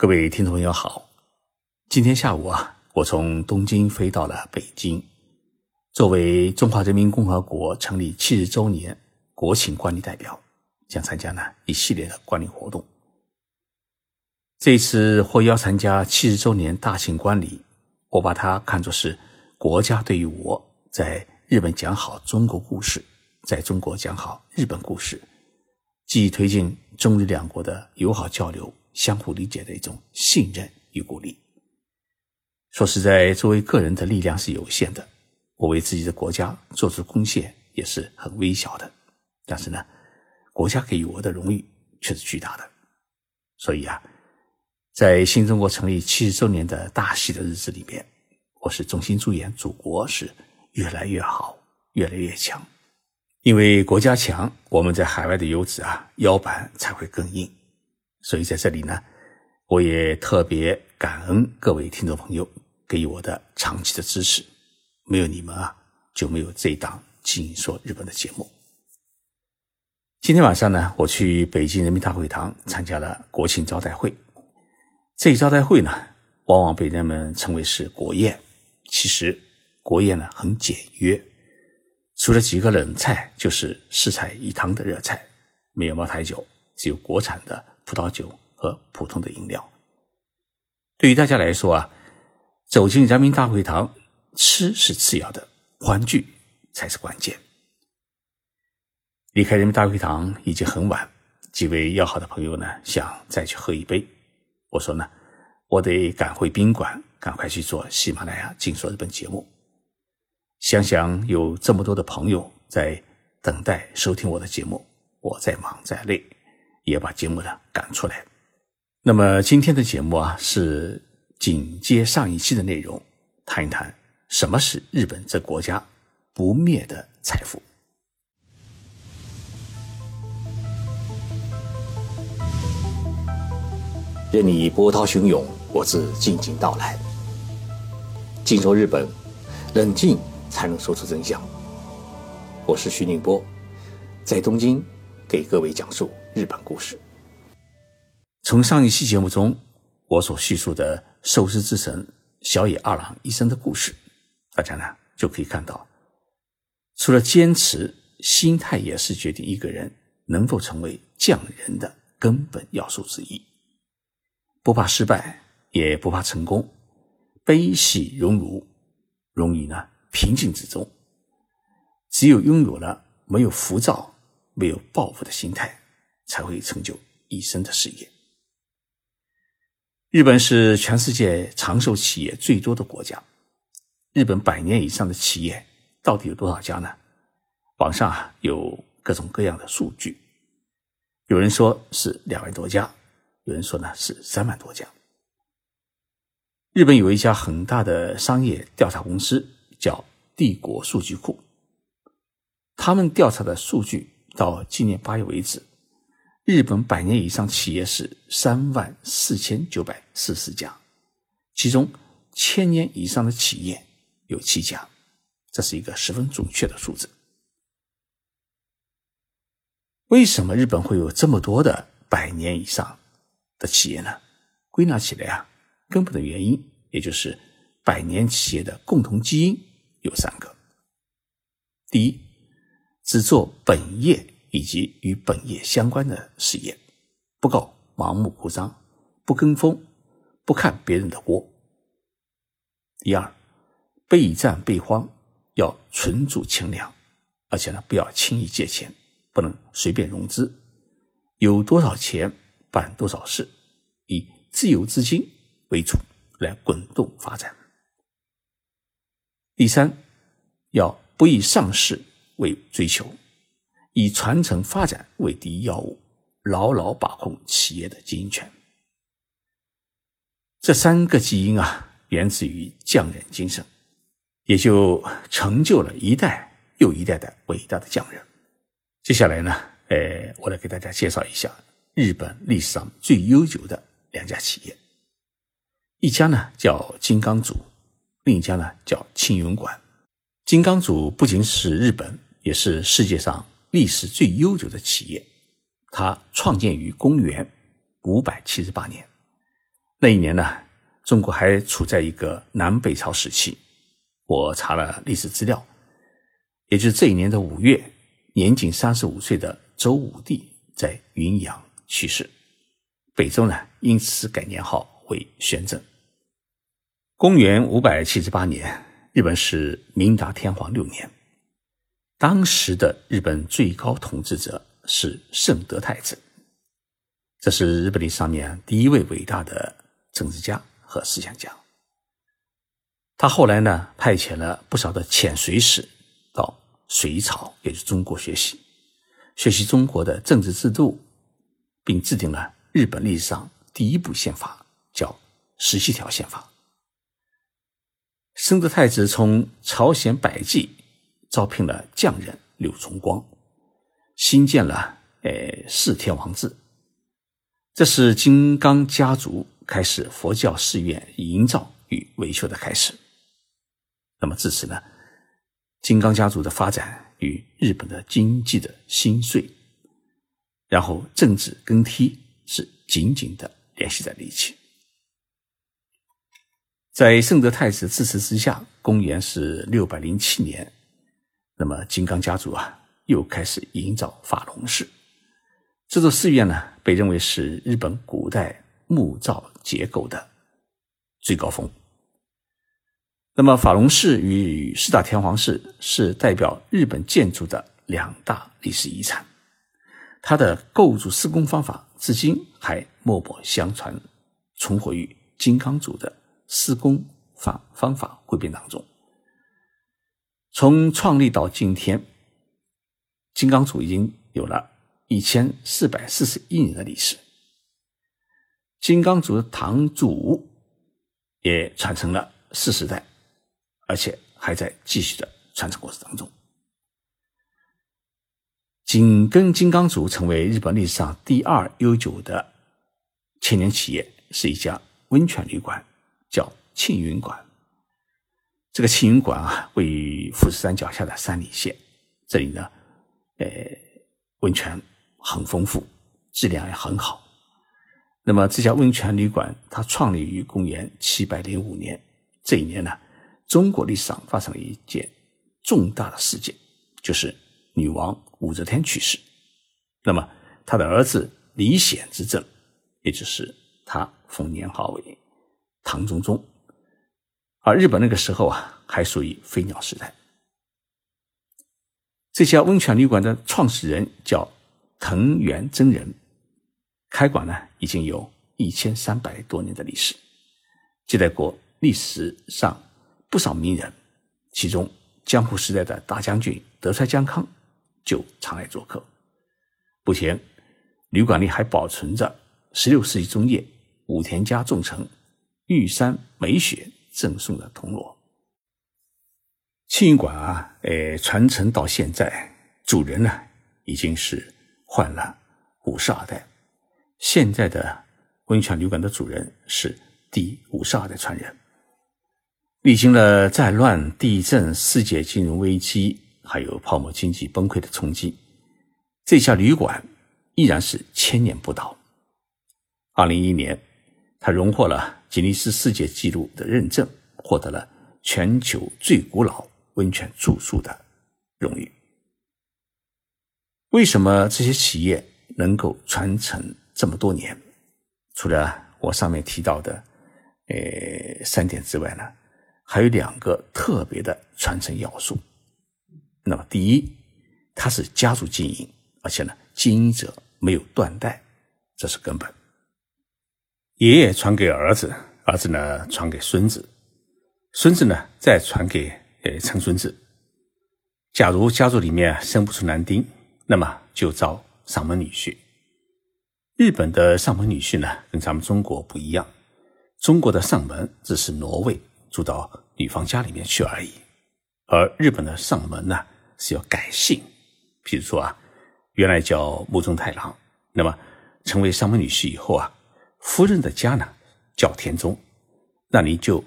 各位听众朋友好，今天下午啊，我从东京飞到了北京，作为中华人民共和国成立七十周年国庆观礼代表，将参加呢一系列的观礼活动。这次获邀参加七十周年大庆观礼，我把它看作是国家对于我在日本讲好中国故事，在中国讲好日本故事，既推进中日两国的友好交流。相互理解的一种信任与鼓励。说实在，作为个人的力量是有限的，我为自己的国家做出贡献也是很微小的。但是呢，国家给予我的荣誉却是巨大的。所以啊，在新中国成立七十周年的大喜的日子里面，我是衷心祝愿祖国是越来越好，越来越强。因为国家强，我们在海外的游子啊，腰板才会更硬。所以在这里呢，我也特别感恩各位听众朋友给予我的长期的支持，没有你们啊，就没有这一档《静说日本》的节目。今天晚上呢，我去北京人民大会堂参加了国庆招待会。这一招待会呢，往往被人们称为是国宴，其实国宴呢很简约，除了几个冷菜，就是四菜一汤的热菜，没有茅台酒，只有国产的。葡萄酒和普通的饮料，对于大家来说啊，走进人民大会堂，吃是次要的，欢聚才是关键。离开人民大会堂已经很晚，几位要好的朋友呢，想再去喝一杯。我说呢，我得赶回宾馆，赶快去做喜马拉雅静说日本节目。想想有这么多的朋友在等待收听我的节目，我再忙再累。也把节目呢赶出来。那么今天的节目啊，是紧接上一期的内容，谈一谈什么是日本这国家不灭的财富。任你波涛汹涌，我自静静到来。静说日本，冷静才能说出真相。我是徐宁波，在东京给各位讲述。日本故事，从上一期节目中我所叙述的寿司之神小野二郎一生的故事，大家呢就可以看到，除了坚持，心态也是决定一个人能否成为匠人的根本要素之一。不怕失败，也不怕成功，悲喜荣辱，融于呢平静之中。只有拥有了没有浮躁、没有报复的心态。才会成就一生的事业。日本是全世界长寿企业最多的国家，日本百年以上的企业到底有多少家呢？网上啊有各种各样的数据，有人说是两万多家，有人说呢是三万多家。日本有一家很大的商业调查公司叫帝国数据库，他们调查的数据到今年八月为止。日本百年以上企业是三万四千九百四十家，其中千年以上的企业有七家，这是一个十分准确的数字。为什么日本会有这么多的百年以上的企业呢？归纳起来啊，根本的原因也就是百年企业的共同基因有三个：第一，只做本业。以及与本业相关的事业，不搞盲目扩张，不跟风，不看别人的锅。第二，备战备荒，要存储清粮，而且呢，不要轻易借钱，不能随便融资，有多少钱办多少事，以自有资金为主来滚动发展。第三，要不以上市为追求。以传承发展为第一要务，牢牢把控企业的经营权。这三个基因啊，源自于匠人精神，也就成就了一代又一代的伟大的匠人。接下来呢，呃，我来给大家介绍一下日本历史上最悠久的两家企业，一家呢叫金刚组，另一家呢叫青云馆。金刚组不仅是日本，也是世界上。历史最悠久的企业，它创建于公元五百七十八年，那一年呢，中国还处在一个南北朝时期。我查了历史资料，也就是这一年的五月，年仅三十五岁的周武帝在云阳去世，北周呢因此改年号为宣政。公元五百七十八年，日本是明达天皇六年，当时的日本最高统治者是圣德太子，这是日本历史上面第一位伟大的政治家和思想家。他后来呢，派遣了不少的遣隋使到隋朝，也就是中国学习，学习中国的政治制度，并制定了日本历史上第一部宪法，叫《十七条宪法》。生德太子从朝鲜百济招聘了匠人柳重光，新建了呃四天王制，这是金刚家族开始佛教寺院营造与维修的开始。那么自此呢，金刚家族的发展与日本的经济的兴衰，然后政治更替是紧紧的联系在了一起。在圣德太子支持之下，公元是六百零七年，那么金刚家族啊又开始营造法隆寺。这座寺院呢，被认为是日本古代木造结构的最高峰。那么法隆寺与四大天皇寺是代表日本建筑的两大历史遗产，它的构筑施工方法至今还默默相传，存活于金刚组的施工方方法汇编当中。从创立到今天，金刚组已经有了一千四百四十一年的历史，金刚组的堂主也传承了四十代。而且还在继续的传承过程当中。紧跟金刚组成为日本历史上第二悠久的千年企业，是一家温泉旅馆，叫庆云馆。这个青云馆啊，位于富士山脚下的山里县。这里呢，呃，温泉很丰富，质量也很好。那么这家温泉旅馆，它创立于公元七百零五年。这一年呢。中国历史上发生了一件重大的事件，就是女王武则天去世。那么，她的儿子李显执政，也就是他封年号为唐中宗。而日本那个时候啊，还属于飞鸟时代。这家温泉旅馆的创始人叫藤原真人，开馆呢已经有一千三百多年的历史，接待过历史上。不少名人，其中江户时代的大将军德川江康就常来做客。目前，旅馆里还保存着十六世纪中叶武田家重臣玉山美雪赠送的铜锣。庆云馆啊，呃，传承到现在，主人呢已经是换了五十二代。现在的温泉旅馆的主人是第五十二代传人。历经了战乱、地震、世界金融危机，还有泡沫经济崩溃的冲击，这家旅馆依然是千年不倒。二零一一年，它荣获了吉尼斯世界纪录的认证，获得了全球最古老温泉住宿的荣誉。为什么这些企业能够传承这么多年？除了我上面提到的，呃，三点之外呢？还有两个特别的传承要素。那么，第一，它是家族经营，而且呢，经营者没有断代，这是根本。爷爷传给儿子，儿子呢传给孙子，孙子呢再传给呃曾孙子。假如家族里面生不出男丁，那么就招上门女婿。日本的上门女婿呢，跟咱们中国不一样，中国的上门只是挪位。住到女方家里面去而已，而日本的上门呢是要改姓，比如说啊，原来叫木中太郎，那么成为上门女婿以后啊，夫人的家呢叫田中，那你就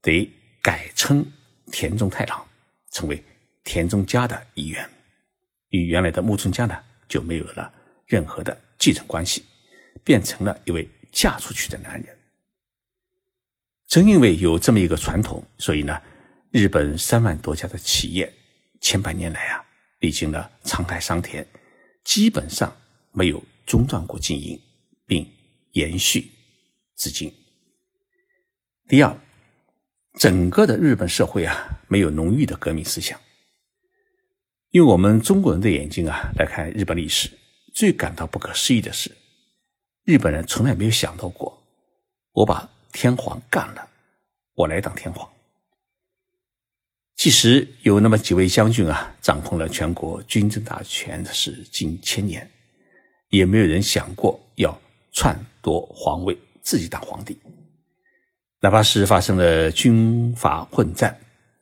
得改称田中太郎，成为田中家的一员，与原来的木村家呢就没有了任何的继承关系，变成了一位嫁出去的男人。正因为有这么一个传统，所以呢，日本三万多家的企业千百年来啊，历经了沧海桑田，基本上没有中断过经营，并延续至今。第二，整个的日本社会啊，没有浓郁的革命思想。用我们中国人的眼睛啊来看日本历史，最感到不可思议的是，日本人从来没有想到过，我把天皇干了，我来当天皇。即使有那么几位将军啊，掌控了全国军政大权的是近千年，也没有人想过要篡夺皇位，自己当皇帝。哪怕是发生了军阀混战，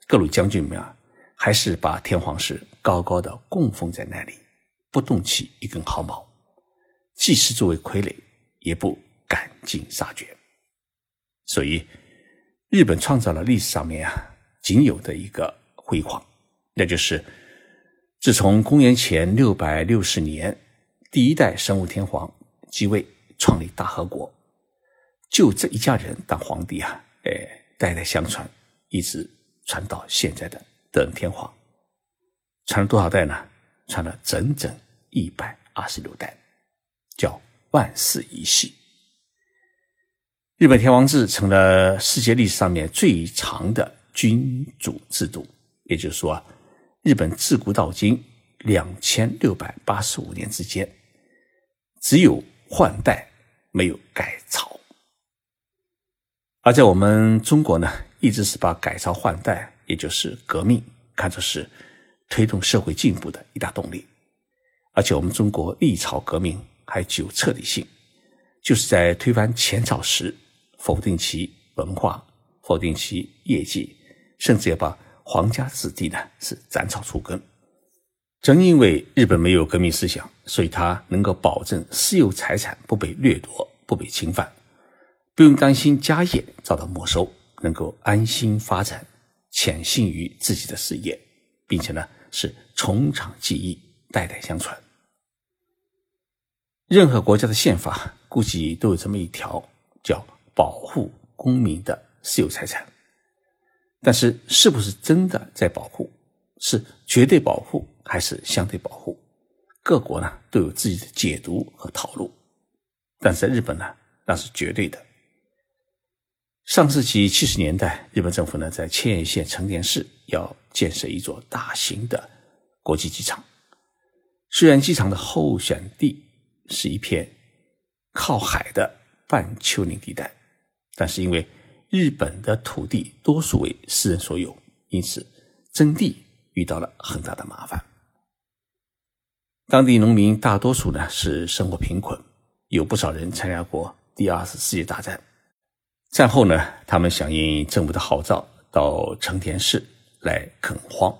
各路将军们啊，还是把天皇室高高的供奉在那里，不动起一根毫毛，即使作为傀儡，也不赶尽杀绝。所以，日本创造了历史上面啊仅有的一个辉煌，那就是自从公元前六百六十年，第一代神武天皇即位，创立大和国。就这一家人当皇帝啊，哎，代代相传，一直传到现在的德天皇，传了多少代呢？传了整整一百二十六代，叫万世一系。日本天皇制成了世界历史上面最长的君主制度，也就是说，日本自古到今两千六百八十五年之间，只有换代，没有改朝。而在我们中国呢，一直是把改朝换代，也就是革命，看作是推动社会进步的一大动力。而且我们中国历朝革命还具有彻底性，就是在推翻前朝时，否定其文化，否定其业绩，甚至要把皇家子弟呢是斩草除根。正因为日本没有革命思想，所以他能够保证私有财产不被掠夺、不被侵犯。不用担心家业遭到没收，能够安心发展，潜心于自己的事业，并且呢是从长计议，代代相传。任何国家的宪法估计都有这么一条，叫保护公民的私有财产。但是，是不是真的在保护？是绝对保护还是相对保护？各国呢都有自己的解读和讨论。但是在日本呢，那是绝对的。上世纪七十年代，日本政府呢在千叶县成田市要建设一座大型的国际机场。虽然机场的候选地是一片靠海的半丘陵地带，但是因为日本的土地多数为私人所有，因此征地遇到了很大的麻烦。当地农民大多数呢是生活贫困，有不少人参加过第二次世界大战。战后呢，他们响应政府的号召，到成田市来垦荒。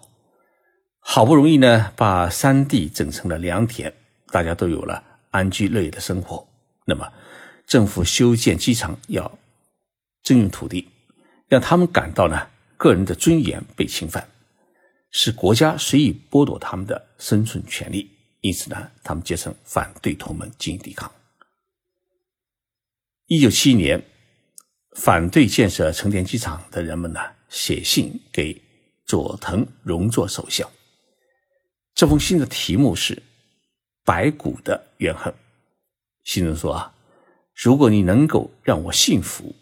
好不容易呢，把山地整成了良田，大家都有了安居乐业的生活。那么，政府修建机场要征用土地，让他们感到呢，个人的尊严被侵犯，是国家随意剥夺他们的生存权利。因此呢，他们结成反对同盟进行抵抗。一九七一年。反对建设成田机场的人们呢，写信给佐藤荣作首相。这封信的题目是《白骨的怨恨》。信中说啊，如果你能够让我幸福，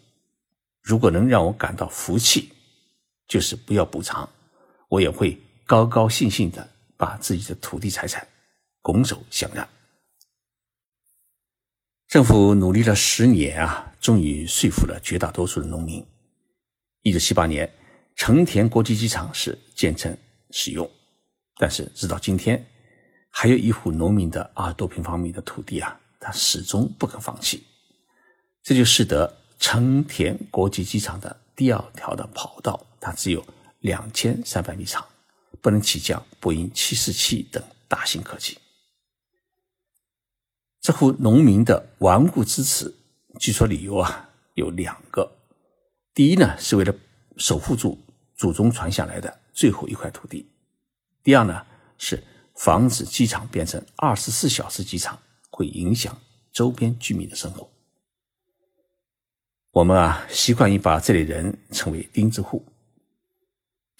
如果能让我感到福气，就是不要补偿，我也会高高兴兴的把自己的土地财产拱手相让。政府努力了十年啊。终于说服了绝大多数的农民。一九七八年，成田国际机场是建成使用，但是直到今天，还有一户农民的二十多平方米的土地啊，他始终不肯放弃。这就使得成田国际机场的第二条的跑道，它只有两千三百米长，不能起降波音七四七等大型客机。这户农民的顽固支持。据说理由啊有两个，第一呢是为了守护住祖宗传下来的最后一块土地，第二呢是防止机场变成二十四小时机场会影响周边居民的生活。我们啊习惯于把这类人称为钉子户。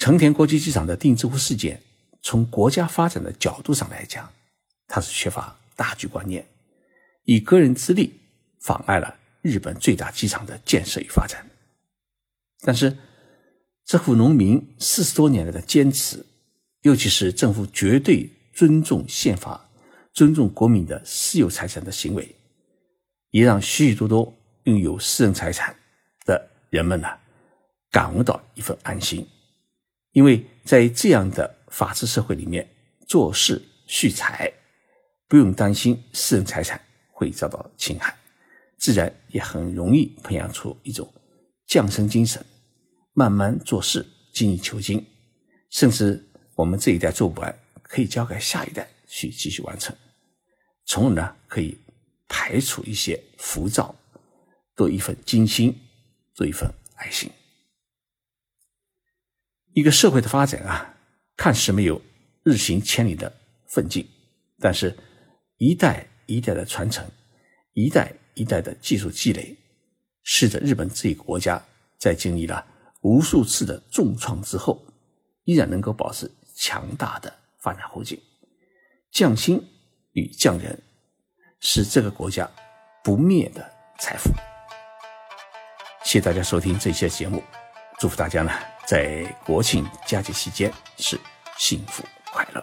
成田国际机场的定制户事件，从国家发展的角度上来讲，它是缺乏大局观念，以个人之力妨碍了日本最大机场的建设与发展。但是，这户农民四十多年来的坚持，尤其是政府绝对尊重宪法、尊重国民的私有财产的行为，也让许许多多。拥有私人财产的人们呢，感悟到一份安心，因为在这样的法治社会里面，做事蓄财，不用担心私人财产会遭到侵害，自然也很容易培养出一种匠生精神，慢慢做事，精益求精，甚至我们这一代做不完，可以交给下一代去继续完成，从而呢，可以排除一些浮躁。做一份精心，做一份爱心。一个社会的发展啊，看似没有日行千里的奋进，但是，一代一代的传承，一代一代的技术积累，使得日本这个国家在经历了无数次的重创之后，依然能够保持强大的发展后劲。匠心与匠人，是这个国家不灭的财富。谢谢大家收听这期节目，祝福大家呢在国庆佳节期间是幸福快乐。